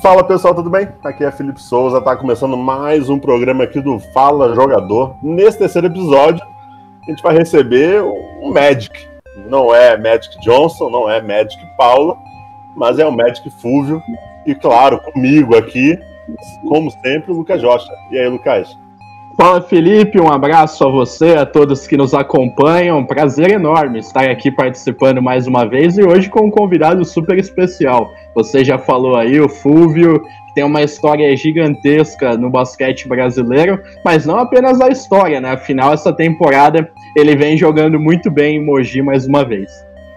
Fala pessoal, tudo bem? Aqui é Felipe Souza, tá começando mais um programa aqui do Fala Jogador. Nesse terceiro episódio, a gente vai receber um Magic. Não é Magic Johnson, não é Magic Paula, mas é o Magic Fúvio. E claro, comigo aqui, como sempre, o Lucas Josta. E aí, Lucas? Fala Felipe, um abraço a você, a todos que nos acompanham. Prazer enorme estar aqui participando mais uma vez e hoje com um convidado super especial. Você já falou aí, o Fúvio, que tem uma história gigantesca no basquete brasileiro, mas não apenas a história, né? Afinal, essa temporada ele vem jogando muito bem em Mogi mais uma vez.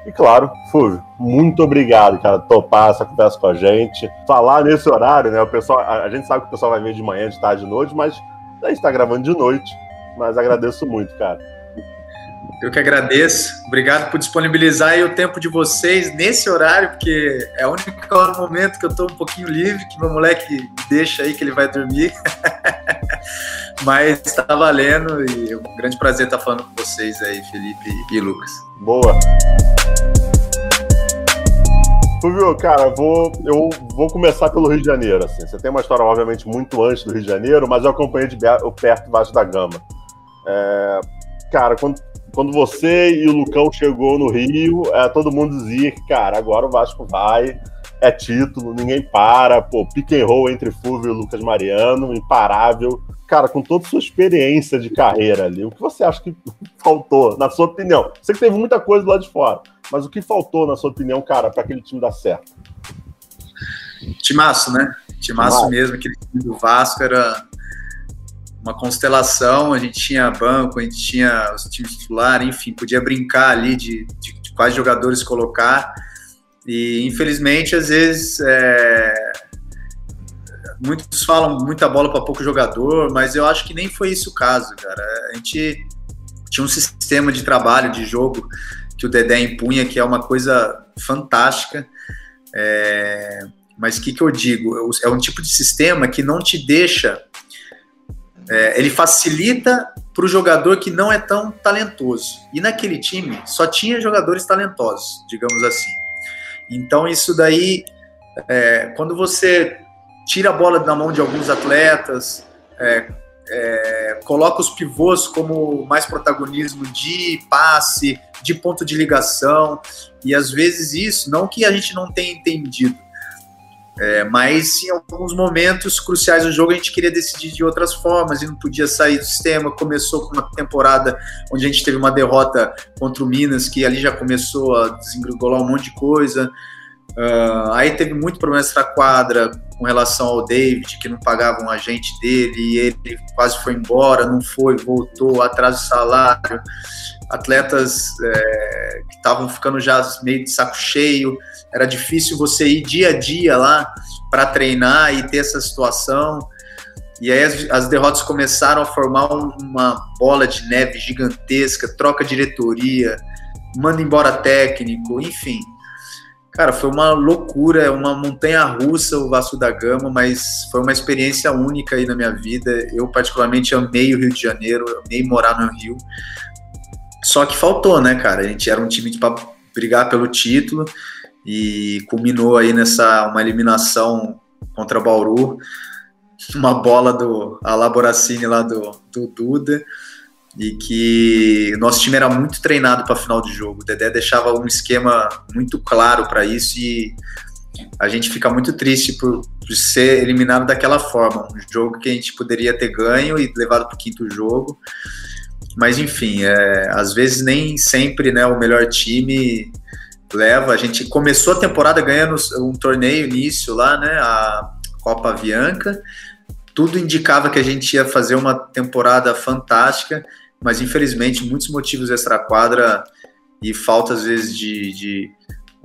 E claro, Fúvio, muito obrigado, cara, topar essa conversa com a gente. Falar nesse horário, né? O pessoal, a gente sabe que o pessoal vai ver de manhã, de tarde, de noite, mas a gente está gravando de noite, mas agradeço muito, cara. Eu que agradeço. Obrigado por disponibilizar o tempo de vocês nesse horário, porque é o único momento que eu estou um pouquinho livre, que meu moleque deixa aí que ele vai dormir. Mas está valendo e é um grande prazer estar falando com vocês aí, Felipe e Lucas. Boa. Fulvio, cara, vou, eu vou começar pelo Rio de Janeiro. Assim. Você tem uma história, obviamente, muito antes do Rio de Janeiro, mas eu acompanhei de perto Vasco da Gama. É, cara, quando, quando você e o Lucão chegou no Rio, é, todo mundo dizia que, cara, agora o Vasco vai, é título, ninguém para, pô, pick and roll entre Fulvio e Lucas Mariano, imparável. Cara, com toda a sua experiência de carreira ali, o que você acha que faltou, na sua opinião? Você que teve muita coisa lá de fora. Mas o que faltou, na sua opinião, cara, para aquele time dar certo? Timaço, né? Timaço, Timaço mesmo, aquele time do Vasco era uma constelação, a gente tinha banco, a gente tinha os times titulares, enfim, podia brincar ali de, de, de, quais jogadores colocar. E infelizmente, às vezes, é... muitos falam muita bola para pouco jogador, mas eu acho que nem foi isso o caso, cara. A gente tinha um sistema de trabalho, de jogo que o Dedé impunha, que é uma coisa fantástica. É, mas o que, que eu digo? É um tipo de sistema que não te deixa. É, ele facilita para o jogador que não é tão talentoso. E naquele time só tinha jogadores talentosos, digamos assim. Então, isso daí, é, quando você tira a bola da mão de alguns atletas, é, é, coloca os pivôs como mais protagonismo de passe, de ponto de ligação, e às vezes isso, não que a gente não tenha entendido, é, mas em alguns momentos cruciais do jogo a gente queria decidir de outras formas e não podia sair do sistema. Começou com uma temporada onde a gente teve uma derrota contra o Minas, que ali já começou a desengrigolar um monte de coisa. Uh, aí teve muito problema extra quadra com relação ao David, que não pagava um agente dele, e ele quase foi embora, não foi, voltou, atraso de salário. Atletas é, que estavam ficando já meio de saco cheio, era difícil você ir dia a dia lá para treinar e ter essa situação. E aí as, as, derrotas começaram a formar uma bola de neve gigantesca, troca diretoria, manda embora técnico, enfim. Cara, foi uma loucura, uma montanha russa o Vasco da Gama, mas foi uma experiência única aí na minha vida. Eu, particularmente, amei o Rio de Janeiro, amei morar no Rio. Só que faltou, né, cara? A gente era um time para brigar pelo título e culminou aí nessa uma eliminação contra Bauru, uma bola do Alaboracine lá do, do Duda e que nosso time era muito treinado para final de jogo. O Dedé deixava um esquema muito claro para isso e a gente fica muito triste por, por, ser eliminado daquela forma. Um jogo que a gente poderia ter ganho e levado para o quinto jogo. Mas enfim, é, às vezes nem sempre né, o melhor time leva. A gente começou a temporada ganhando um torneio início lá, né? A Copa Avianca. Tudo indicava que a gente ia fazer uma temporada fantástica mas infelizmente muitos motivos extra-quadra e falta às vezes de, de,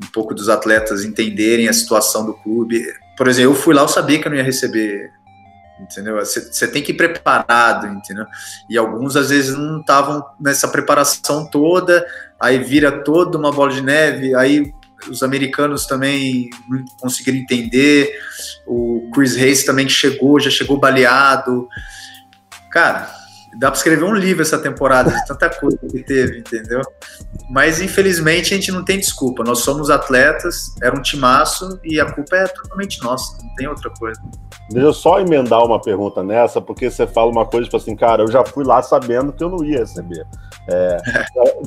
um pouco dos atletas entenderem a situação do clube. Por exemplo, eu fui lá, eu sabia que eu não ia receber, entendeu? Você tem que ir preparado, entendeu? E alguns às vezes não estavam nessa preparação toda, aí vira toda uma bola de neve, aí os americanos também não conseguiram entender, o Chris Hayes também chegou, já chegou baleado. Cara, Dá para escrever um livro essa temporada, de tanta coisa que teve, entendeu? Mas infelizmente a gente não tem desculpa. Nós somos atletas, era um timaço e a culpa é totalmente nossa, não tem outra coisa. Deixa eu só emendar uma pergunta nessa, porque você fala uma coisa, tipo assim, cara, eu já fui lá sabendo que eu não ia receber. É,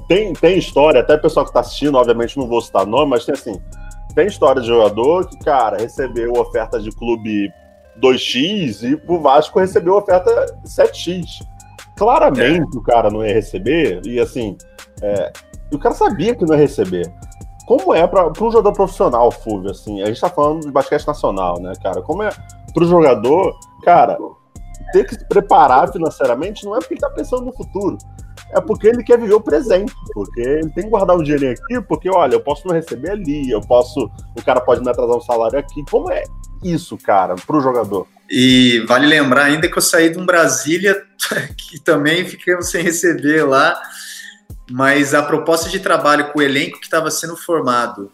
tem, tem história, até o pessoal que está assistindo, obviamente não vou citar nome, mas tem assim, tem história de jogador que, cara, recebeu oferta de clube 2x e o Vasco recebeu oferta 7x. Claramente é. o cara não ia receber, e assim, é, o cara sabia que não ia receber. Como é para um jogador profissional, Fulvio, assim, a gente tá falando de basquete nacional, né, cara? Como é para o jogador, cara, ter que se preparar financeiramente não é porque ele tá pensando no futuro é porque ele quer viver o presente, porque ele tem que guardar um dinheirinho aqui, porque olha, eu posso não receber ali, eu posso, o cara pode me atrasar um salário aqui. Como é isso, cara, para o jogador? E vale lembrar ainda que eu saí de um Brasília que também ficamos sem receber lá, mas a proposta de trabalho com o elenco que estava sendo formado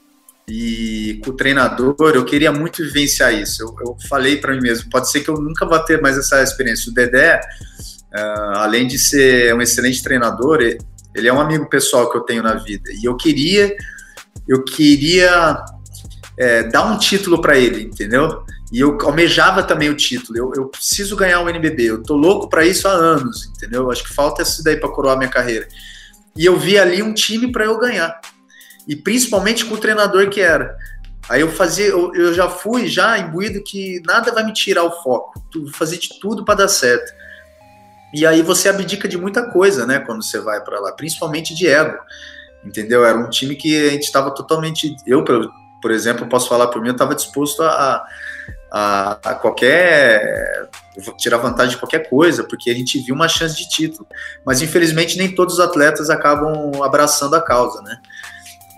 e com o treinador, eu queria muito vivenciar isso. Eu, eu falei para mim mesmo, pode ser que eu nunca vá ter mais essa experiência. O Dedé, uh, além de ser um excelente treinador, ele é um amigo pessoal que eu tenho na vida. E eu queria, eu queria é, dar um título para ele, entendeu? E eu almejava também o título. Eu, eu preciso ganhar um NBB. Eu tô louco para isso há anos, entendeu? Acho que falta isso daí para coroar minha carreira. E eu vi ali um time para eu ganhar e principalmente com o treinador que era. Aí eu fazia, eu, eu já fui já imbuído que nada vai me tirar o foco, tu fazer de tudo para dar certo. E aí você abdica de muita coisa, né, quando você vai para lá, principalmente de ego. Entendeu? Era um time que a gente estava totalmente, eu, por, por exemplo, posso falar por mim, eu estava disposto a, a, a, qualquer tirar vantagem de qualquer coisa, porque a gente viu uma chance de título. Mas infelizmente nem todos os atletas acabam abraçando a causa, né?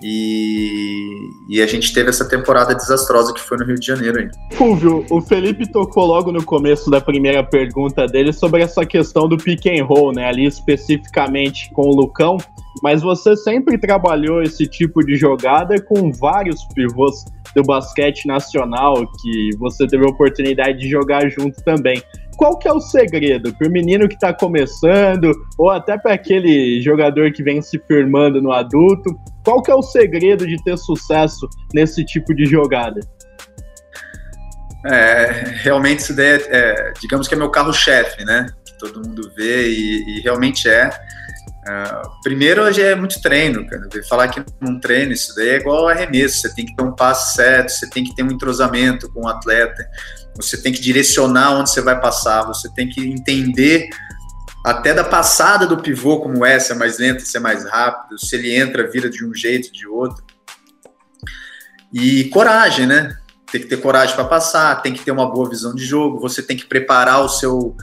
E, e, a gente teve essa temporada desastrosa que foi no Rio de Janeiro. Fulvio, o Felipe tocou logo no começo da primeira pergunta dele sobre essa questão do pick and roll, né? Ali especificamente com o Lucão. Mas você sempre trabalhou esse tipo de jogada com vários pivôs do basquete nacional que você teve a oportunidade de jogar junto também qual que é o segredo para o menino que está começando ou até para aquele jogador que vem se firmando no adulto? Qual que é o segredo de ter sucesso nesse tipo de jogada? É, realmente isso daí é, é, digamos que é meu carro-chefe, né? Que todo mundo vê e, e realmente é. Uh, primeiro, hoje é muito treino, cara. Falar que não treino, isso daí é igual arremesso. Você tem que ter um passo certo, você tem que ter um entrosamento com o atleta, você tem que direcionar onde você vai passar, você tem que entender até da passada do pivô, como é, se é mais lento, se é mais rápido, se ele entra, vira de um jeito, de outro. E coragem, né? Tem que ter coragem para passar, tem que ter uma boa visão de jogo, você tem que preparar o seu,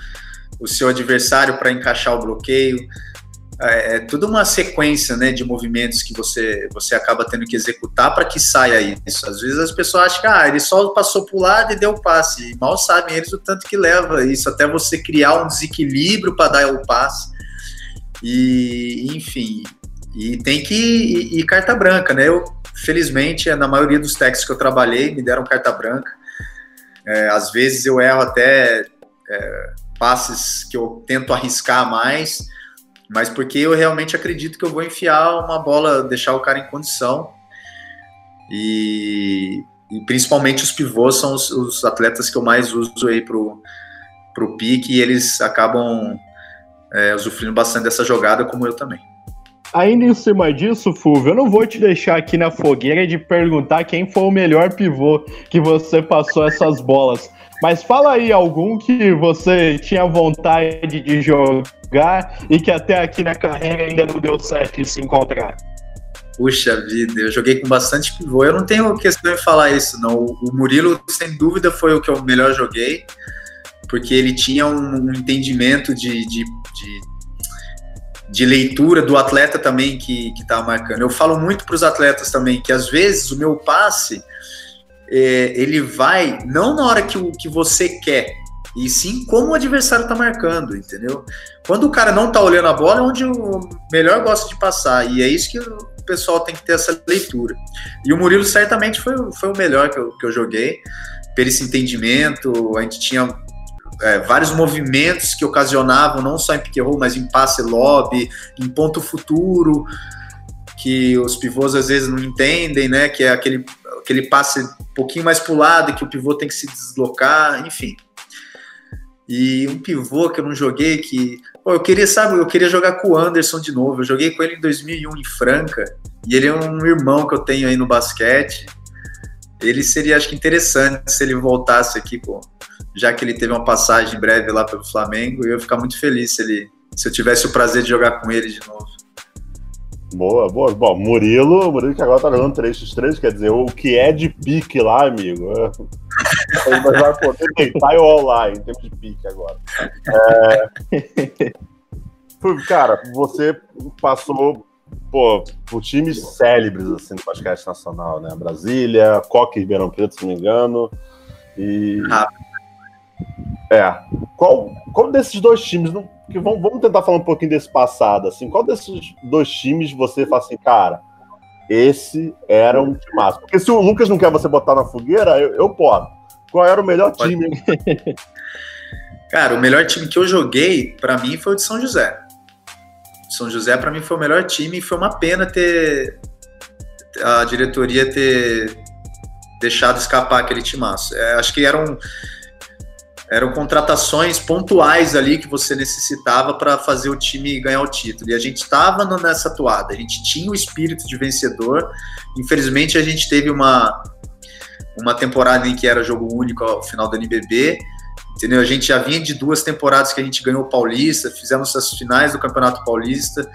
o seu adversário para encaixar o bloqueio. É, é tudo uma sequência né, de movimentos que você, você acaba tendo que executar para que saia isso. Às vezes as pessoas acham que ah, ele só passou para o lado e deu o passe. E mal sabem eles o tanto que leva isso, até você criar um desequilíbrio para dar o passe. E, enfim, e tem que ir, carta branca, né? Eu, felizmente, na maioria dos textos que eu trabalhei, me deram carta branca. É, às vezes eu erro até é, passes que eu tento arriscar mais, mas porque eu realmente acredito que eu vou enfiar uma bola, deixar o cara em condição. E, e principalmente os pivôs são os, os, atletas que eu mais uso aí pro, pro pique e eles acabam é, usufruindo bastante dessa jogada, como eu também. Ainda em cima disso, Fulvio, eu não vou te deixar aqui na fogueira de perguntar quem foi o melhor pivô que você passou essas bolas. Mas fala aí algum que você tinha vontade de jogar e que até aqui na carreira ainda não deu certo se encontrar. Puxa vida, eu joguei com bastante pivô. Eu não tenho questão em falar isso, não. O Murilo, sem dúvida, foi o que eu melhor joguei, porque ele tinha um entendimento de, de, de, de leitura do atleta também que estava marcando. Eu falo muito para os atletas também que às vezes o meu passe é, ele vai não na hora que, que você quer, e sim como o adversário está marcando, entendeu? Quando o cara não está olhando a bola, é onde o melhor gosta de passar, e é isso que o pessoal tem que ter essa leitura. E o Murilo certamente foi, foi o melhor que eu, que eu joguei, por esse entendimento, a gente tinha é, vários movimentos que ocasionavam não só em pick roll, mas em passe lobby, em ponto futuro, que os pivôs às vezes não entendem, né? Que é aquele, aquele passe um pouquinho mais para o lado, que o pivô tem que se deslocar, enfim. E um pivô que eu não joguei, que. Pô, eu queria, sabe, eu queria jogar com o Anderson de novo. Eu joguei com ele em 2001 em Franca. E ele é um irmão que eu tenho aí no basquete. Ele seria, acho que, interessante se ele voltasse aqui, pô. Já que ele teve uma passagem breve lá pelo Flamengo, eu ia ficar muito feliz se ele. Se eu tivesse o prazer de jogar com ele de novo. Boa, boa. Bom, Murilo, Murilo que agora tá jogando 3x3, quer dizer, o que é de pique lá, amigo. Ele vai poder deitar em termos de pique agora. É... Cara, você passou pô, por times célebres assim, do basquete nacional, né? Brasília, Coque Ribeirão Preto, se não me engano. E. Ah. É. Qual, qual desses dois times não, que vamos, vamos tentar falar um pouquinho desse passado, assim. Qual desses dois times você fala assim, cara, esse era um timaço? Porque se o Lucas não quer você botar na fogueira, eu, eu posso. Qual era o melhor Pode. time? cara, o melhor time que eu joguei, para mim, foi o de São José. São José, para mim, foi o melhor time e foi uma pena ter a diretoria ter deixado escapar aquele timaço. É, acho que era um eram contratações pontuais ali que você necessitava para fazer o time ganhar o título. E a gente estava nessa toada, a gente tinha o espírito de vencedor. Infelizmente, a gente teve uma, uma temporada em que era jogo único ao final do NBB. Entendeu? A gente já vinha de duas temporadas que a gente ganhou o Paulista, fizemos as finais do Campeonato Paulista,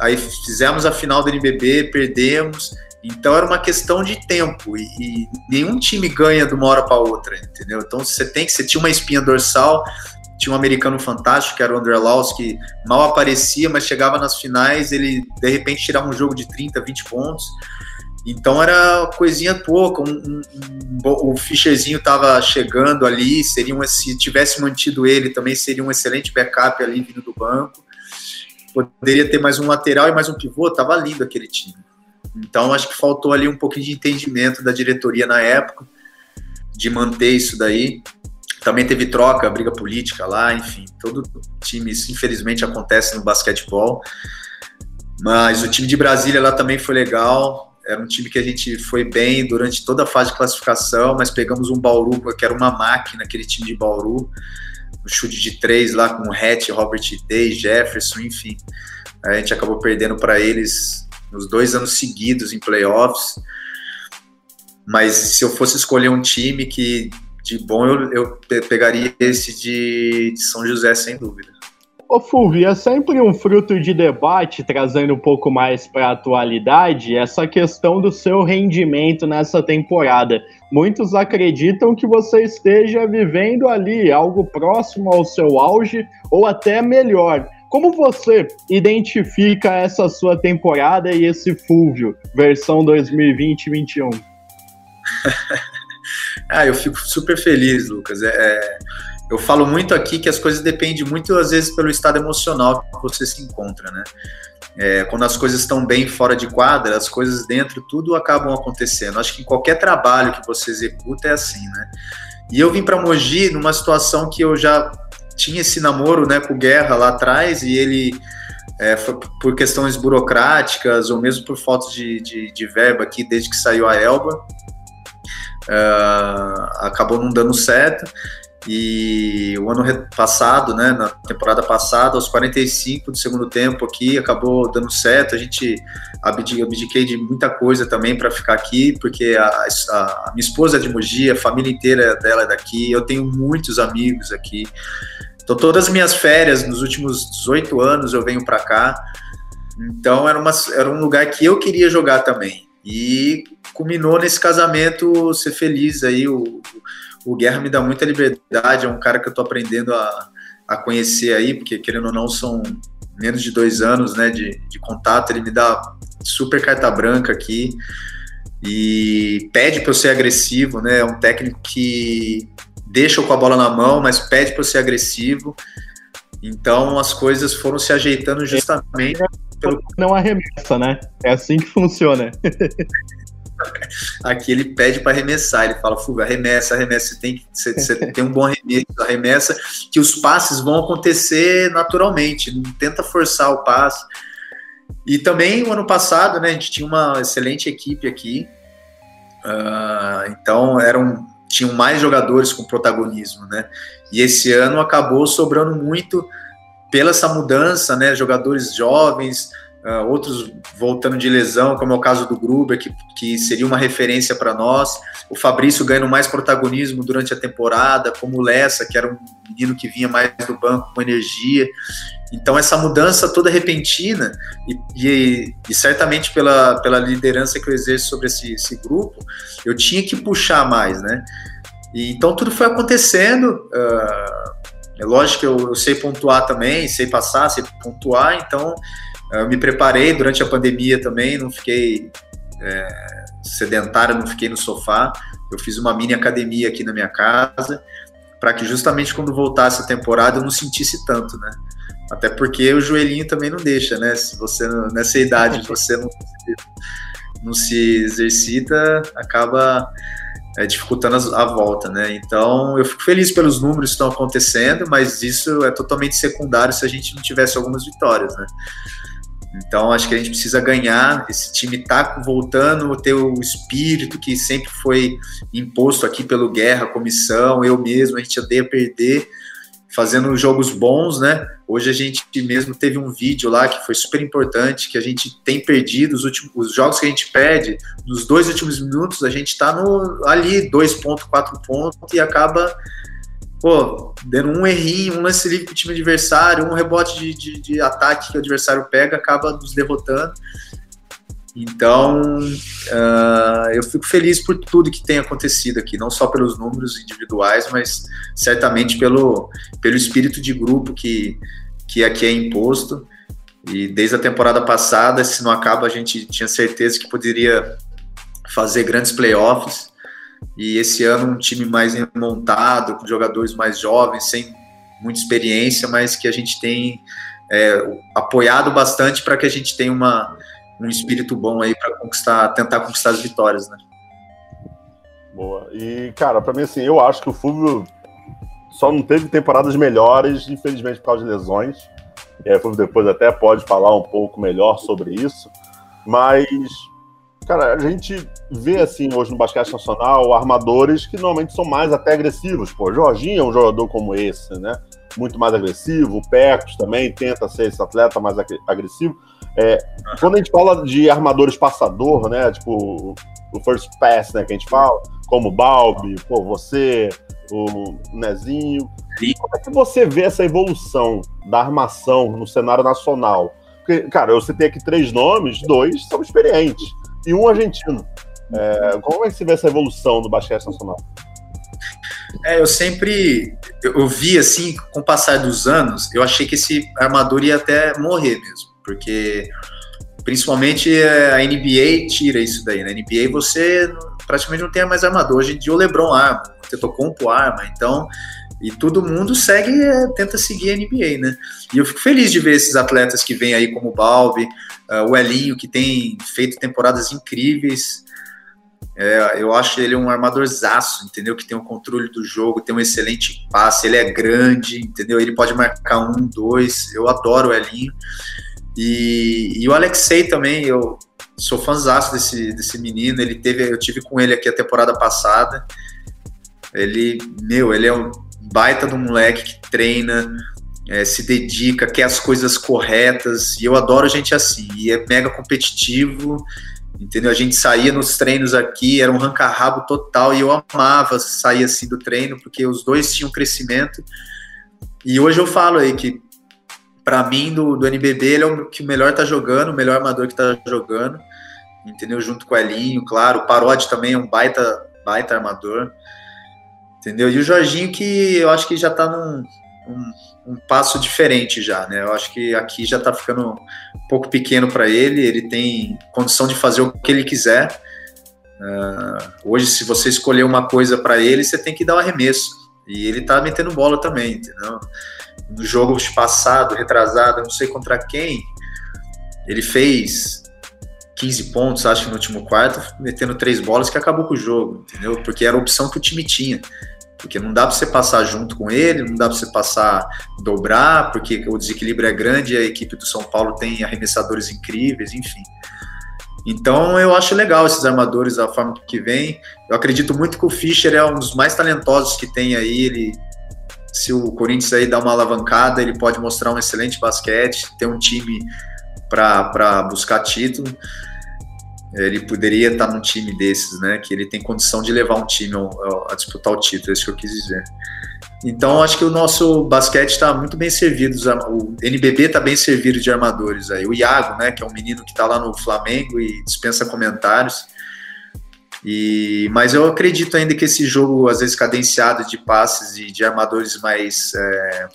aí fizemos a final do NBB, perdemos. Então era uma questão de tempo e, e nenhum time ganha de uma hora para outra, entendeu? Então você tem que você tinha uma espinha dorsal, tinha um americano fantástico que era o André Laus que mal aparecia, mas chegava nas finais, ele de repente tirava um jogo de 30, 20 pontos. Então era coisinha pouca. Um, um, um, o Fischerzinho estava chegando ali, seria se tivesse mantido ele, também seria um excelente backup ali vindo do banco. Poderia ter mais um lateral e mais um pivô, tava lindo aquele time. Então, acho que faltou ali um pouquinho de entendimento da diretoria na época, de manter isso daí. Também teve troca, briga política lá, enfim, todo time, isso infelizmente acontece no basquetebol. Mas o time de Brasília lá também foi legal. Era um time que a gente foi bem durante toda a fase de classificação, mas pegamos um Bauru, que era uma máquina, aquele time de Bauru. O chute de três lá com o Hatch, Robert Day, Jefferson, enfim. A gente acabou perdendo para eles nos dois anos seguidos em playoffs. Mas se eu fosse escolher um time que de bom, eu, eu pegaria esse de, de São José, sem dúvida. Ô Fulvio, é sempre um fruto de debate, trazendo um pouco mais para a atualidade, essa questão do seu rendimento nessa temporada. Muitos acreditam que você esteja vivendo ali algo próximo ao seu auge ou até melhor. Como você identifica essa sua temporada e esse Fulvio, versão 2020-21? ah, eu fico super feliz, Lucas. É, é, eu falo muito aqui que as coisas dependem muito, às vezes, pelo estado emocional que você se encontra, né? É, quando as coisas estão bem fora de quadra, as coisas dentro, tudo acabam acontecendo. Acho que em qualquer trabalho que você executa é assim, né? E eu vim para Mogi numa situação que eu já tinha esse namoro né, com Guerra lá atrás e ele, é, por questões burocráticas ou mesmo por falta de, de, de verba aqui desde que saiu a Elba, uh, acabou não dando certo. E o ano passado, né, na temporada passada, aos 45 do segundo tempo aqui, acabou dando certo. A gente abdiquei de muita coisa também para ficar aqui, porque a, a, minha esposa é de Mogi, a família inteira dela é daqui, eu tenho muitos amigos aqui. Então, todas as minhas férias nos últimos 18 anos eu venho para cá. Então, era, uma, era um lugar que eu queria jogar também. E culminou nesse casamento ser feliz aí. O, o Guerra me dá muita liberdade, é um cara que eu tô aprendendo a, a conhecer aí, porque querendo ou não, são menos de dois anos né, de, de contato. Ele me dá super carta branca aqui e pede para eu ser agressivo, né? É um técnico que deixa com a bola na mão, mas pede para ser agressivo. Então as coisas foram se ajeitando justamente pelo... não arremessa, né? É assim que funciona. Aqui ele pede para arremessar, ele fala, Fuga, arremessa, arremessa, você tem, você, você tem um bom arremesso, arremessa, que os passes vão acontecer naturalmente, não tenta forçar o passe. E também o ano passado, né, a gente tinha uma excelente equipe aqui, uh, então eram, tinham mais jogadores com protagonismo, né, e esse ano acabou sobrando muito pela essa mudança, né, jogadores jovens, Uh, outros voltando de lesão, como é o caso do Gruber, que, que seria uma referência para nós. O Fabrício ganhando mais protagonismo durante a temporada, como o Lessa, que era um menino que vinha mais do banco com energia. Então, essa mudança toda repentina, e, e, e certamente pela, pela liderança que eu exerço sobre esse, esse grupo, eu tinha que puxar mais, né? E, então, tudo foi acontecendo. Uh, é lógico que eu, eu sei pontuar também, sei passar, sei pontuar, então eu me preparei durante a pandemia também, não fiquei é, sedentário, não fiquei no sofá. Eu fiz uma mini academia aqui na minha casa, para que justamente quando voltasse a temporada eu não sentisse tanto, né? Até porque o joelhinho também não deixa, né? Se você nessa idade você não, não se exercita, acaba é, dificultando a, a, volta, né? Então eu fico feliz pelos números que estão acontecendo, mas isso é totalmente secundário se a gente não tivesse algumas vitórias, né? Então, acho que a gente precisa ganhar. Esse time está voltando ter o espírito que sempre foi imposto aqui pelo Guerra, comissão, eu mesmo. A gente odeia perder, fazendo jogos bons, né? Hoje a gente mesmo teve um vídeo lá que foi super importante, que a gente tem perdido os últimos os jogos que a gente perde, nos dois últimos minutos, a gente está ali, 2.4 pontos, e acaba pô, dando um errinho, um lance livre pro time adversário, um rebote de, de, de, ataque que o adversário pega, acaba nos derrotando. Então, uh, eu fico feliz por tudo que tem acontecido aqui, não só pelos números individuais, mas certamente pelo, pelo espírito de grupo que, que aqui é imposto. E desde a temporada passada, se não acaba, a gente tinha certeza que poderia fazer grandes playoffs. E esse ano um time mais montado, com jogadores mais jovens, sem muita experiência, mas que a gente tem é, apoiado bastante para que a gente tenha uma, um espírito bom aí para conquistar, tentar conquistar as vitórias, né? Boa. E, cara, para mim, assim, eu acho que o Fúvio só não teve temporadas melhores, infelizmente, por causa de lesões. E aí, depois até pode falar um pouco melhor sobre isso. Mas Cara, a gente vê, assim, hoje no basquete nacional, armadores que normalmente são mais até agressivos. Pô, Jorginho é um jogador como esse, né? Muito mais agressivo. O Pecos também tenta ser esse atleta mais agressivo. É, quando a gente fala de armadores passador, né? Tipo, o first pass, né? Que a gente fala, como o Balbi, pô, você, o Nezinho. Como é que você vê essa evolução da armação no cenário nacional? Porque, cara, eu citei aqui três nomes, dois são experientes e um argentino. É, como é que você vê essa evolução do basquete nacional? É, eu sempre eu vi assim, com o passar dos anos, eu achei que esse armador ia até morrer mesmo, porque principalmente é, a NBA tira isso daí. Na NBA você praticamente não tem mais armador. Hoje em dia o LeBron arma, o Tetocompo arma, então e todo mundo segue, é, tenta seguir a NBA, né? E eu fico feliz de ver esses atletas que vêm aí como o Balbi, uh, o Elinho, que tem feito temporadas incríveis. É, eu acho ele um armadorzaço, entendeu? Que tem o um controle do jogo, tem um excelente passe, ele é grande, entendeu? Ele pode marcar um, dois. Eu adoro o Elinho. E, e o Alexei também, eu sou fãzaço desse, desse menino. Ele teve, eu tive com ele aqui a temporada passada. Ele, meu, ele é um baita do moleque que treina, é, se dedica, quer as coisas corretas, e eu adoro gente assim, e é mega competitivo, entendeu? A gente saía nos treinos aqui, era um ranca-rabo total, e eu amava sair assim do treino, porque os dois tinham crescimento, e hoje eu falo aí que, para mim, do, do NBB, ele é o que melhor tá jogando, o melhor armador que tá jogando, entendeu? Junto com o Elinho, claro, o Parodi também é um baita, baita armador, Entendeu? E o Jorginho que eu acho que já está num um, um, passo diferente já, né? Eu acho que aqui já está ficando um pouco pequeno para ele, ele tem condição de fazer o que ele quiser. Uh, hoje, se você escolher uma coisa para ele, você tem que dar o um arremesso. E ele está metendo bola também, entendeu? No jogo passado, retrasado, não sei contra quem, ele fez 15 pontos, acho no último quarto, metendo três bolas que acabou com o jogo, entendeu? Porque era a opção que o time tinha. Porque não dá para você passar junto com ele, não dá para você passar dobrar, porque o desequilíbrio é grande e a equipe do São Paulo tem arremessadores incríveis, enfim. Então eu acho legal esses armadores da forma que vem. Eu acredito muito que o Fischer é um dos mais talentosos que tem aí. Ele, se o Corinthians aí dar uma alavancada, ele pode mostrar um excelente basquete, ter um time para buscar título. Ele poderia estar num time desses, né? Que ele tem condição de levar um time a, a disputar o título, é isso que eu quis dizer. Então, acho que o nosso basquete está muito bem servido. O NBB está bem servido de armadores aí. O Iago, né, que é um menino que está lá no Flamengo e dispensa comentários. E, mas eu acredito ainda que esse jogo, às vezes cadenciado de passes e de armadores mais é,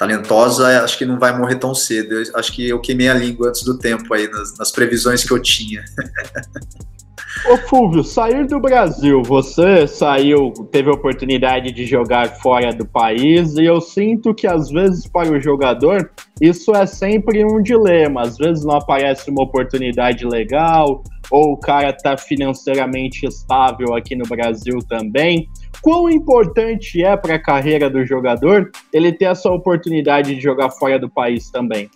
talentosos, acho que não vai morrer tão cedo. Eu, acho que eu queimei a língua antes do tempo aí, nas, nas previsões que eu tinha. Ô Fulvio, sair do Brasil, você saiu, teve a oportunidade de jogar fora do país e eu sinto que às vezes para o jogador isso é sempre um dilema. Às vezes não aparece uma oportunidade legal ou o cara está financeiramente estável aqui no Brasil também. Quão importante é para a carreira do jogador ele ter essa oportunidade de jogar fora do país também?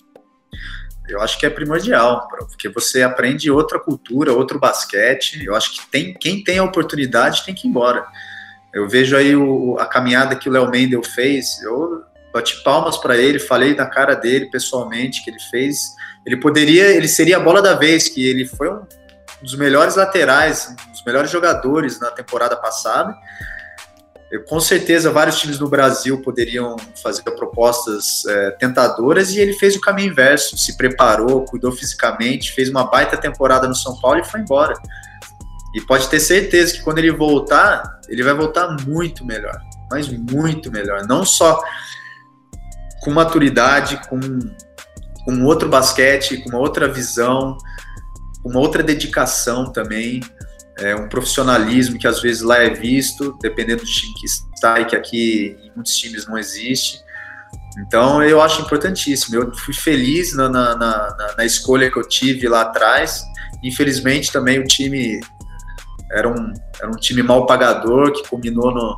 eu acho que é primordial, porque você aprende outra cultura, outro basquete. Eu acho que tem, quem tem a oportunidade tem que ir embora. Eu vejo aí o, a caminhada que o Léo Mendel fez, eu bati palmas para ele, falei na cara dele pessoalmente que ele fez. Ele poderia, ele seria a bola da vez, que ele foi um dos melhores laterais, um dos melhores jogadores na temporada passada com certeza vários times no Brasil poderiam fazer propostas é, tentadoras e ele fez o caminho inverso, se preparou, cuidou fisicamente, fez uma baita temporada no São Paulo e foi embora. E pode ter certeza que quando ele voltar, ele vai voltar muito melhor, mas muito melhor. Não só com maturidade, com, com outro basquete, com uma outra visão, uma outra dedicação também é, um profissionalismo que às vezes lá é visto, dependendo do time que está e que aqui em muitos times não existe. Então eu acho importantíssimo. Eu fui feliz na, na, na, na escolha que eu tive lá atrás. Infelizmente também o time era um, era um time mal pagador que culminou no.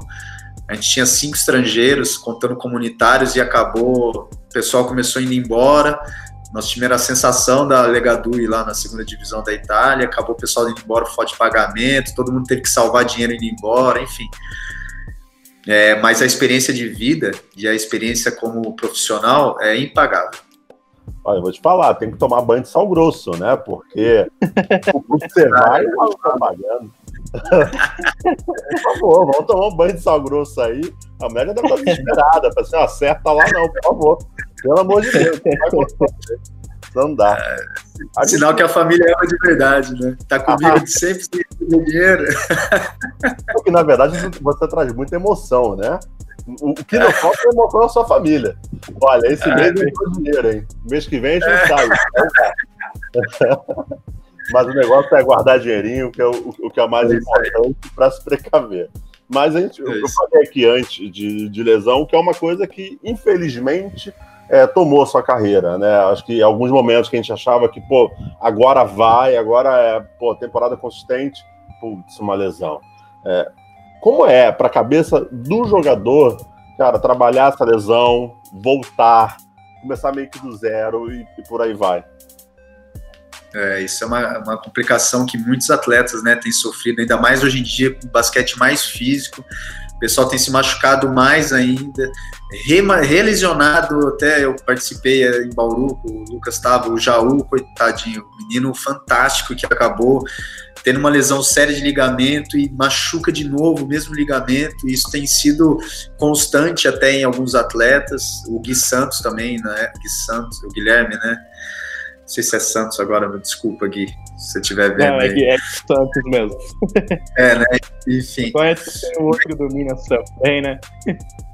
A gente tinha cinco estrangeiros, contando comunitários, e acabou. O pessoal começou indo embora nosso time era a sensação da Legadui lá na segunda divisão da Itália, acabou o pessoal indo embora fora de pagamento, todo mundo teve que salvar dinheiro indo embora, enfim. É, mas a experiência de vida e a experiência como profissional é impagável. Olha, eu vou te falar, tem que tomar banho de sal grosso, né? Porque o que você vai, tá pagando. por favor, vamos tomar um banho de sal grosso aí. A média deve estar desesperada, para ser acerta lá não, por favor. Pelo amor de Deus, não dá. É, sinal que a família ama de verdade, né? Tá comigo de sempre sem dinheiro. Porque, na verdade, você traz muita emoção, né? O que não falta é emoção na sua família. Olha, esse é, mês é dinheiro, hein? Mês que vem a gente é. sabe. Mas o negócio é guardar dinheirinho, que é o, o que é mais é importante para se precaver. Mas a gente, é eu falei aqui antes de, de lesão, que é uma coisa que, infelizmente, é, tomou sua carreira, né? Acho que alguns momentos que a gente achava que, pô, agora vai, agora é, pô, temporada consistente, putz, uma lesão. É, como é para a cabeça do jogador, cara, trabalhar essa lesão, voltar, começar meio que do zero e, e por aí vai? É, isso é uma, uma complicação que muitos atletas né, têm sofrido, ainda mais hoje em dia com basquete mais físico. O pessoal tem se machucado mais ainda, relesionado. Até eu participei em Bauru, o Lucas estava, o Jaú, coitadinho, menino fantástico que acabou tendo uma lesão séria de ligamento e machuca de novo o mesmo ligamento. Isso tem sido constante até em alguns atletas. O Gui Santos também, né? Gui Santos, o Guilherme, né? Não sei se é Santos agora, me desculpa, Gui, se você estiver vendo. Não, é, aí. é Santos mesmo. É, né? Enfim. Conhece o outro do Minas também, né?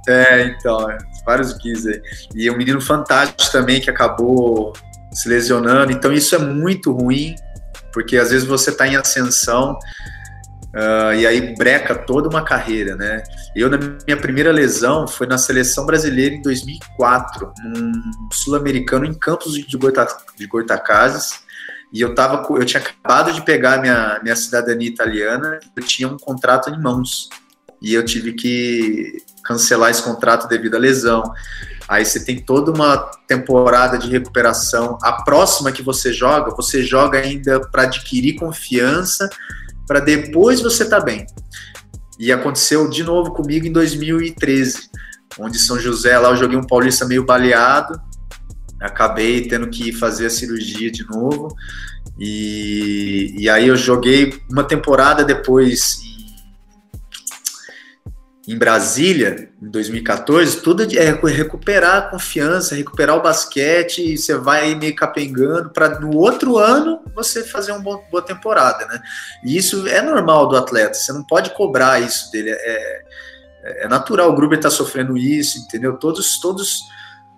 É, então, é, vários Guis aí. E um menino fantástico também que acabou se lesionando. Então, isso é muito ruim, porque às vezes você está em ascensão Uh, e aí breca toda uma carreira, né? Eu, na minha primeira lesão, foi na seleção brasileira em 2004, num sul-americano em Campos de, Goita, de Goitacazes. E eu tava, eu tinha acabado de pegar minha, minha cidadania italiana, eu tinha um contrato em mãos. E eu tive que cancelar esse contrato devido à lesão. Aí você tem toda uma temporada de recuperação. A próxima que você joga, você joga ainda para adquirir confiança, para depois você tá bem. E aconteceu de novo comigo em 2013, onde São José lá eu joguei um paulista meio baleado, acabei tendo que fazer a cirurgia de novo. E, e aí eu joguei uma temporada depois em, Brasília, em 2014, tudo é recuperar a confiança, recuperar o basquete, e você vai meio capengando para no outro ano você fazer uma boa temporada, né? E isso é normal do atleta, você não pode cobrar isso dele, é, é natural, o Gruber tá sofrendo isso, entendeu? Todos, todos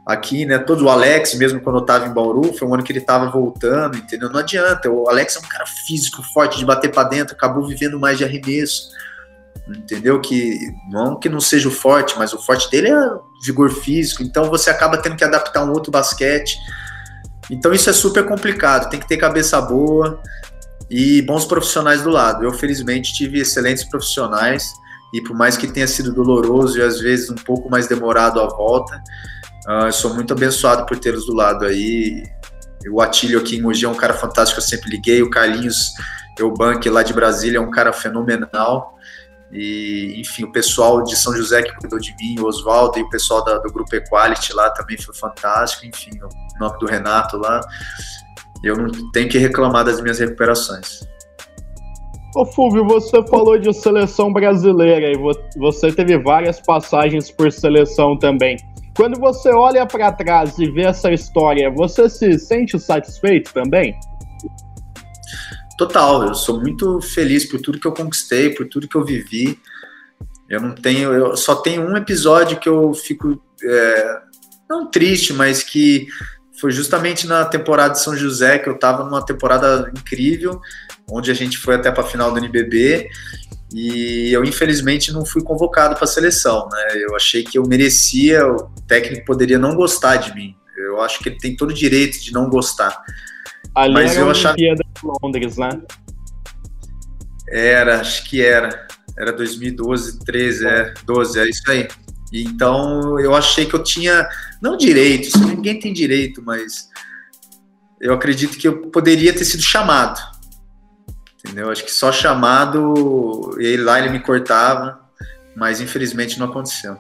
aqui, né? Todo o Alex, mesmo quando eu tava em Bauru, foi um ano que ele tava voltando, entendeu? Não adianta. O Alex é um cara físico, forte, de bater para dentro, acabou vivendo mais de arremesso. Entendeu? Que não que não seja o forte, mas o forte dele é vigor físico. Então você acaba tendo que adaptar um outro basquete. Então isso é super complicado. Tem que ter cabeça boa e bons profissionais do lado. Eu felizmente tive excelentes profissionais e por mais que tenha sido doloroso e às vezes um pouco mais demorado a volta, Uh, sou muito abençoado por tê-los do lado aí. O Atílio aqui em Mogi é um cara fantástico, eu sempre liguei. O Carlinhos Eubank lá de Brasília é um cara fenomenal. E, enfim, o pessoal de São José que cuidou de mim, o Oswaldo e o pessoal da, do Grupo Equality lá também foi fantástico. Enfim, o nome do Renato lá. Eu não tenho que reclamar das minhas recuperações. Ô Fulvio, você falou de seleção brasileira e você teve várias passagens por seleção também. Quando você olha para trás e vê essa história, você se sente satisfeito também? Total, eu sou muito feliz por tudo que eu conquistei, por tudo que eu vivi. Eu não tenho, eu só tenho um episódio que eu fico é, não triste, mas que foi justamente na temporada de São José que eu estava numa temporada incrível, onde a gente foi até para a final do NBB e eu, infelizmente, não fui convocado para a seleção. Né? Eu achei que eu merecia, o técnico poderia não gostar de mim. Eu acho que ele tem todo o direito de não gostar. Ali Mas era eu a achava... de Londres, né? Era, acho que era. Era 2012, 13, é, 12, é isso aí. Então eu achei que eu tinha, não direito, ninguém tem direito, mas eu acredito que eu poderia ter sido chamado Entendeu? Acho que só chamado, e lá ele me cortava, mas infelizmente não aconteceu.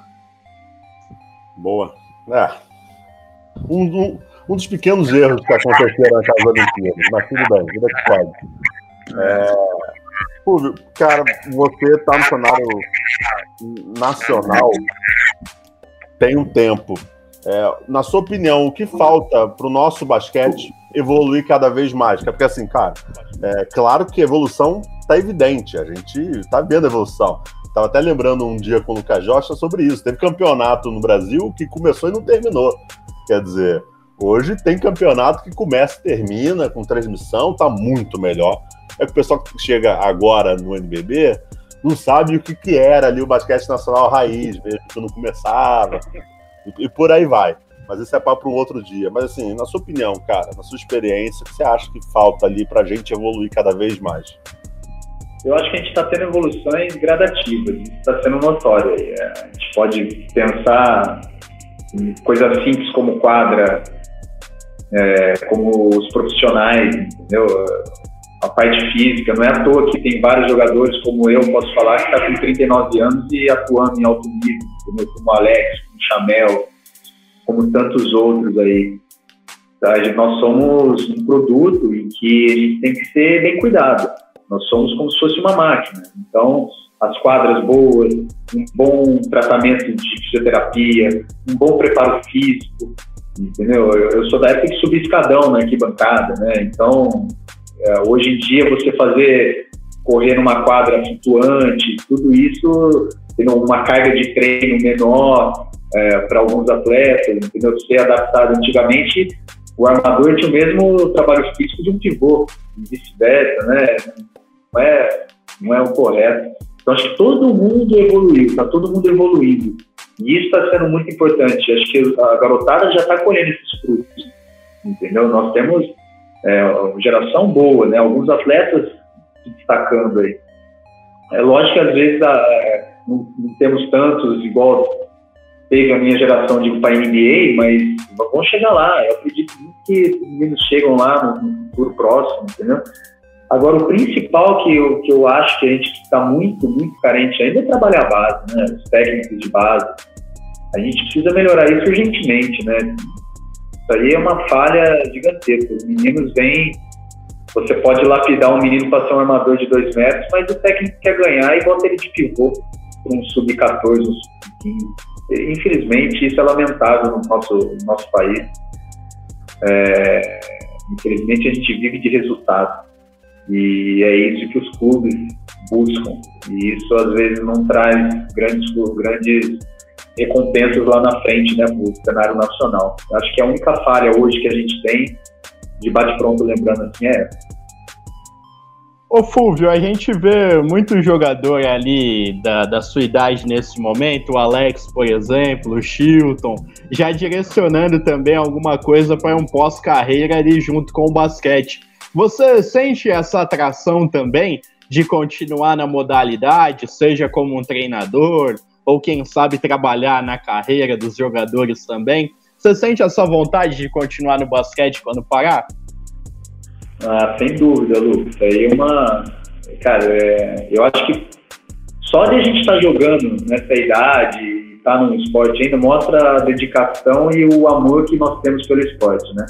Boa. É. Um, um, um dos pequenos erros que aconteceram nas Olimpíadas, mas tudo bem, vida que pode. É, Fulvio, cara, você tá no cenário nacional tem um tempo. É, na sua opinião, o que falta para o nosso basquete evoluir cada vez mais? Porque assim, cara, é claro que a evolução está evidente, a gente está vendo a evolução. Estava até lembrando um dia com o Lucas Josta sobre isso. Teve campeonato no Brasil que começou e não terminou. Quer dizer, hoje tem campeonato que começa e termina com transmissão, está muito melhor. É que o pessoal que chega agora no NBB não sabe o que, que era ali o basquete nacional raiz, mesmo que não começava, e, e por aí vai. Mas isso é para um outro dia. Mas assim, na sua opinião, cara, na sua experiência, o que você acha que falta ali para a gente evoluir cada vez mais? Eu acho que a gente está tendo evoluções gradativas, isso está sendo notório. É, a gente pode pensar coisas simples como quadra, é, como os profissionais, entendeu? A parte física, não é à toa que tem vários jogadores como eu, posso falar, que está com 39 anos e atuando em alto nível, entendeu? como o Alex, como o Chamel, como tantos outros aí. Tá? Nós somos um produto em que a gente tem que ser bem cuidado. Nós somos como se fosse uma máquina. Então, as quadras boas, um bom tratamento de fisioterapia, um bom preparo físico, entendeu? Eu, sou da época de subir escadão na arquibancada, né? Então, é, hoje em dia, você fazer correr numa quadra flutuante, tudo isso tendo uma carga de treino menor, é, para alguns atletas, entendeu? Ser adaptado. Antigamente, o armador tinha o mesmo trabalho físico de um pivô, vice-versa, né? Não é, não é o correto. Então, acho que todo mundo evoluiu, está todo mundo evoluindo. E isso está sendo muito importante. Acho que a garotada já está colhendo esses frutos, entendeu? Nós temos é, geração boa, né? Alguns atletas se destacando aí. É lógico que às vezes a, é, não, não, temos tantos igual teve a minha geração de para NBA, mas vamos chegar lá. Eu acredito que os meninos chegam lá no, no futuro próximo, entendeu? Agora, o principal que eu, que eu acho que a gente está muito, muito carente ainda é trabalhar a base, né? Os técnicos de base. A gente precisa melhorar isso urgentemente, né? Isso aí é uma falha gigantesca. Os meninos vêm. Você pode lapidar um menino para ser um armador de dois metros, mas o técnico quer ganhar e bota ele de pivô para um sub-14, um sub-15. Infelizmente, isso é lamentável no nosso, no nosso país. É, infelizmente, a gente vive de resultado. E é isso que os clubes buscam. E isso, às vezes, não traz grandes, grandes recompensas lá na frente, né, o cenário nacional. Acho que a única falha hoje que a gente tem, de bate-pronto, lembrando assim, é Ô Fulvio, a gente vê muito jogador ali da, da sua idade nesse momento, o Alex, por exemplo, o Chilton, já direcionando também alguma coisa para um pós-carreira ali junto com o basquete. Você sente essa atração também de continuar na modalidade, seja como um treinador, ou quem sabe trabalhar na carreira dos jogadores também. Você sente essa vontade de continuar no basquete quando parar? Ah, sem dúvida, Lucas. Aí é uma. Cara, é... eu acho que só de a gente estar tá jogando nessa idade, estar tá no esporte ainda, mostra a dedicação e o amor que nós temos pelo esporte, né?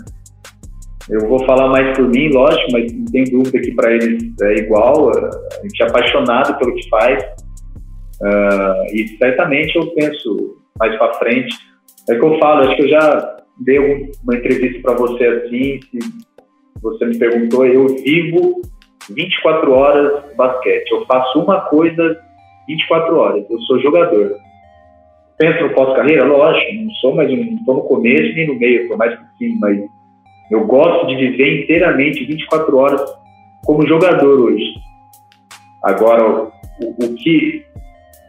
Eu vou falar mais por mim, lógico, mas não tenho dúvida que para eles é igual. A gente é apaixonado pelo que faz. Uh, e certamente eu penso mais para frente. É que eu falo, acho que eu já dei uma entrevista para você assim, você me perguntou, eu vivo 24 horas basquete. Eu faço uma coisa 24 horas. Eu sou jogador. Penso no pós-carreira? Lógico, não sou mais não estou no começo nem no meio, estou mais por cima, mas eu gosto de viver inteiramente 24 horas como jogador hoje. Agora, o, o que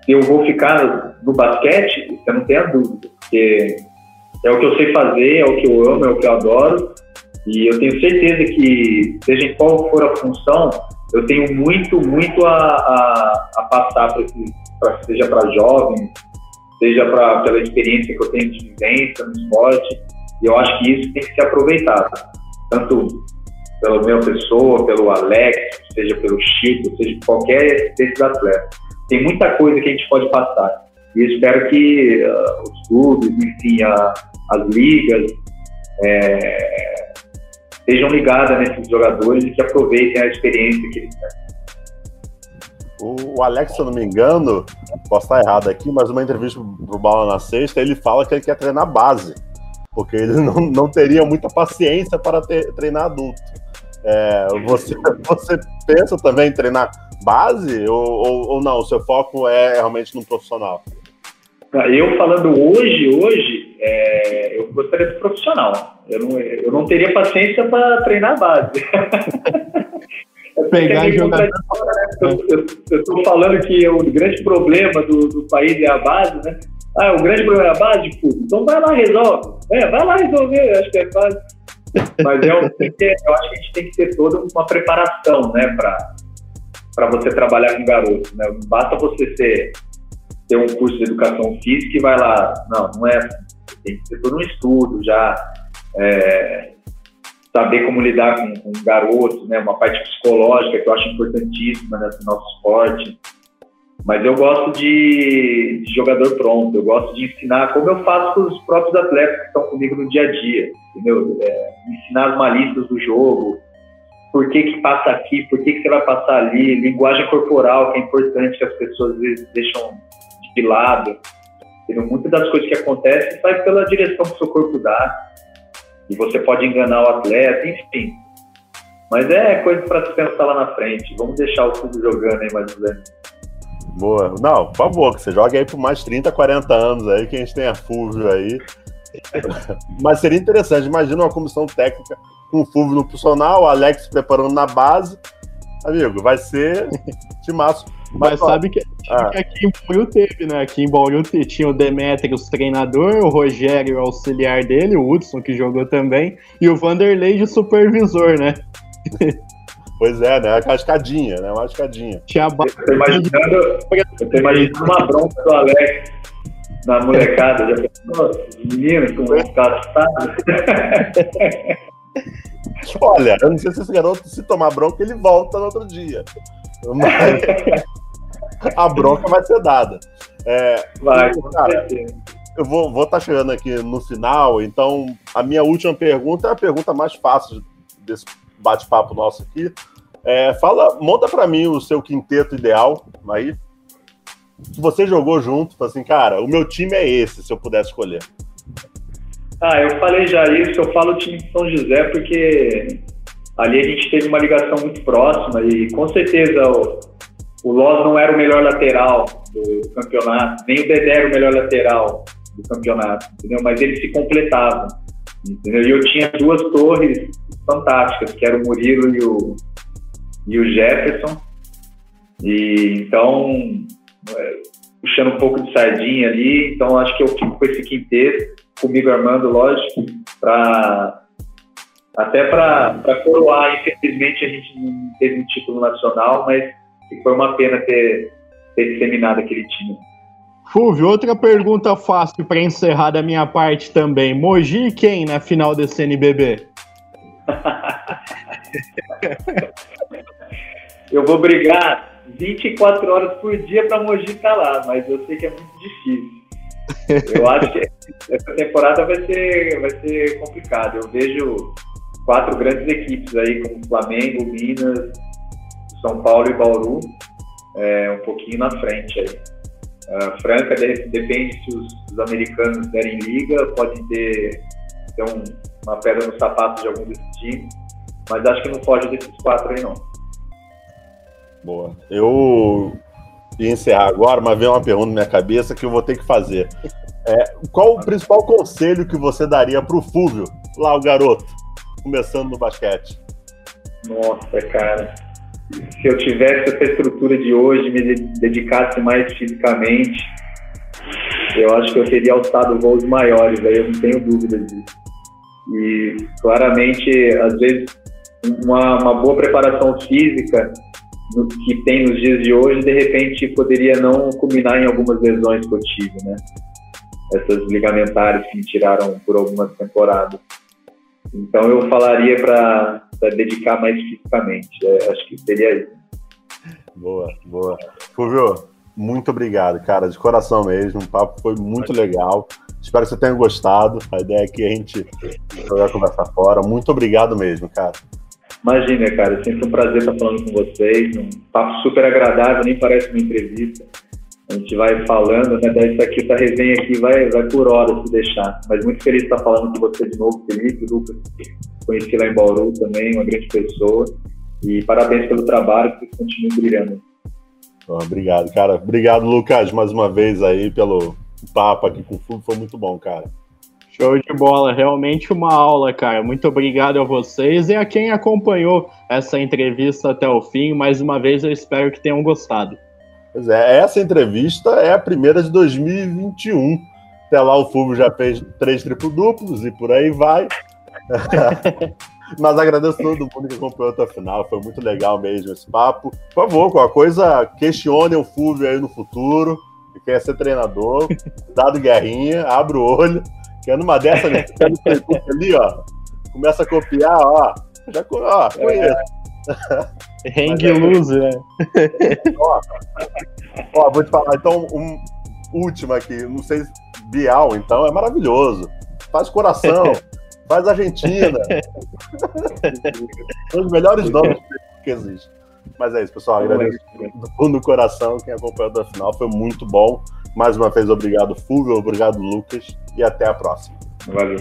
eu vou ficar no basquete, você não tem a dúvida, porque é o que eu sei fazer, é o que eu amo, é o que eu adoro, e eu tenho certeza que, seja em qual for a função, eu tenho muito, muito a, a, a passar, pra, pra, seja para jovens, seja pra, pela experiência que eu tenho de vivência no esporte, e eu acho que isso tem que ser aproveitado, tanto pela minha pessoa, pelo Alex, seja pelo Chico, seja qualquer desses atletas tem muita coisa que a gente pode passar. E espero que uh, os clubes, enfim, a, as ligas, é, estejam ligadas nesses jogadores e que aproveitem a experiência que eles têm. O Alex, se eu não me engano, posso estar errado aqui, mas uma entrevista pro Bala na sexta, ele fala que ele quer treinar base, porque ele não, não teria muita paciência para ter, treinar adulto. É, você, você pensa também em treinar base ou, ou, ou não? O seu foco é realmente no profissional? Eu falando hoje, hoje, é, eu gostaria de profissional. Eu não, eu não teria paciência para treinar base. Pegar jogador. Eu estou falando que o grande problema do, do, país é a base, né? Ah, o grande problema é a base, pô. Então vai lá, resolve. É, vai lá resolver, acho que é fácil. Mas eu, eu acho que a gente tem que ter toda uma preparação, né, para você trabalhar com garotos. Né? Não basta você ser, ter um curso de educação física e vai lá. Não, não é assim. Tem que ter todo um estudo já, é, saber como lidar com, com garotos, né? uma parte psicológica que eu acho importantíssima nesse nosso esporte. Mas eu gosto de, de, jogador pronto, eu gosto de ensinar como eu faço com os próprios atletas que estão comigo no dia a dia, entendeu? É, ensinar as malícias do jogo, por que, que passa aqui, por que, que você vai passar ali, linguagem corporal, que é importante que as pessoas às vezes deixam de lado. Entendeu? Muitas das coisas que acontecem sai pela direção que o seu corpo dá, e você pode enganar o atleta, enfim. Mas é coisa para se pensar lá na frente. Vamos deixar o tudo jogando aí mais ou menos. Boa. Não, por favor, que você jogue aí por mais 30, 40 anos aí, que a gente tenha Fulvio aí. Mas seria interessante, imagina uma comissão técnica com o Fulvio no profissional, o Alex preparando na base. Amigo, vai ser timaço. Mas, Mas sabe que, ah. que, aqui em Bauru teve, né? Aqui em Bauru tinha o Demetrius treinador, o Rogério auxiliar dele, o Hudson que jogou também, e o Vanderlei de supervisor, né? Pois é, né? A cascadinha, né? Uma cascadinha. Tinha ba... eu tô imaginando, eu tô imaginando uma bronca do Alex na molecada. Já pensou? Meninos com castados. Olha, eu não sei se esse garoto, se tomar bronca, ele volta no outro dia. Mas a bronca vai ser dada. É, vai, cara, eu vou estar tá chegando aqui no final, então a minha última pergunta é a pergunta mais fácil desse bate-papo nosso aqui. É, fala, monta para mim o seu quinteto ideal aí. Se você jogou junto, assim, cara, o meu time é esse, se eu pudesse escolher. Ah, eu falei já isso, eu falo o time de São José porque ali a gente teve uma ligação muito próxima e com certeza o, o Loz não era o melhor lateral do campeonato, nem o Dedé era o melhor lateral do campeonato, entendeu? Mas eles se completavam, entendeu? E eu tinha duas torres fantásticas, que era o Murilo e o, e o Jefferson. E então, é, puxando um pouco de sardinha ali, então acho que eu fico com esse quinteto, comigo Armando, lógico, para até para coroar. Infelizmente a gente não teve um título nacional, mas foi uma pena ter, ter disseminado aquele time. Fulvio, outra pergunta fácil para encerrar da minha parte também. Mogi quem na final desse NBB? eu vou brigar 24 horas por dia para Mogi estar tá lá, mas eu sei que é muito difícil. Eu acho que essa temporada vai ser, vai ser complicada. Eu vejo quatro grandes equipes aí, como Flamengo, Minas, São Paulo e Bauru, é, um pouquinho na frente aí. Uh, Franca depende se os, os, americanos derem liga, pode ter, ter um, uma pedra no sapato de algum desses times, mas acho que não foge desses quatro aí não. Boa. Eu ia encerrar agora, mas veio uma pergunta na minha cabeça que eu vou ter que fazer. É, qual o principal conselho que você daria para o Fúvio, lá o garoto, começando no basquete? Nossa, cara. Se eu tivesse essa estrutura de hoje, me dedicasse mais fisicamente, eu acho que eu teria alçado voos maiores, aí eu não tenho dúvida disso. E claramente, às vezes, uma, uma boa preparação física no, que tem nos dias de hoje, de repente poderia não culminar em algumas lesões que eu tive, né? Essas ligamentares que me tiraram por algumas temporadas. Então eu falaria para dedicar mais fisicamente. É, acho que seria isso. Boa, boa. Fulvio, muito obrigado, cara, de coração mesmo. O papo foi muito legal. Espero que você tenha gostado. A ideia é que a gente jogar a conversa fora. Muito obrigado mesmo, cara. Imagina, cara, sempre um prazer estar falando com vocês. Um papo super agradável, nem parece uma entrevista. A gente vai falando, né? Daí isso aqui, essa resenha aqui vai, vai por horas se deixar. Mas muito feliz de estar falando com você de novo, Felipe, Lucas. Conheci lá em Bauru também, uma grande pessoa. E parabéns pelo trabalho, que continue brilhando. obrigado, cara. Obrigado, Lucas, mais uma vez aí pelo papo aqui com o Fulvio. Foi muito bom, cara. Show de bola, realmente uma aula, cara. Muito obrigado a vocês e a quem acompanhou essa entrevista até o fim. Mais uma vez, eu espero que tenham gostado. Pois é, essa entrevista é a primeira de 2021. Até lá o Fulvio já fez três triplo-duplos e por aí vai. Mas agradeço todo mundo que acompanhou até o final. Foi muito legal mesmo esse papo. Por favor, qualquer coisa, questione o Fulvio aí no futuro. Que quer ser treinador, dado guerrinha, abre o olho. Que é numa dessa, né? ali, ó. Começa a copiar, ó. Já ó, conheço. Hang loose, né? Ó, ó, vou te falar, então, um último aqui, não sei, Bial, então, é maravilhoso. Faz coração, faz Argentina. São os melhores nomes que existem. Mas é isso, pessoal. Agradeço do fundo do coração quem acompanhou o final. Foi muito bom. Mais uma vez, obrigado, Fulvio. Obrigado, Lucas. E até a próxima. Valeu.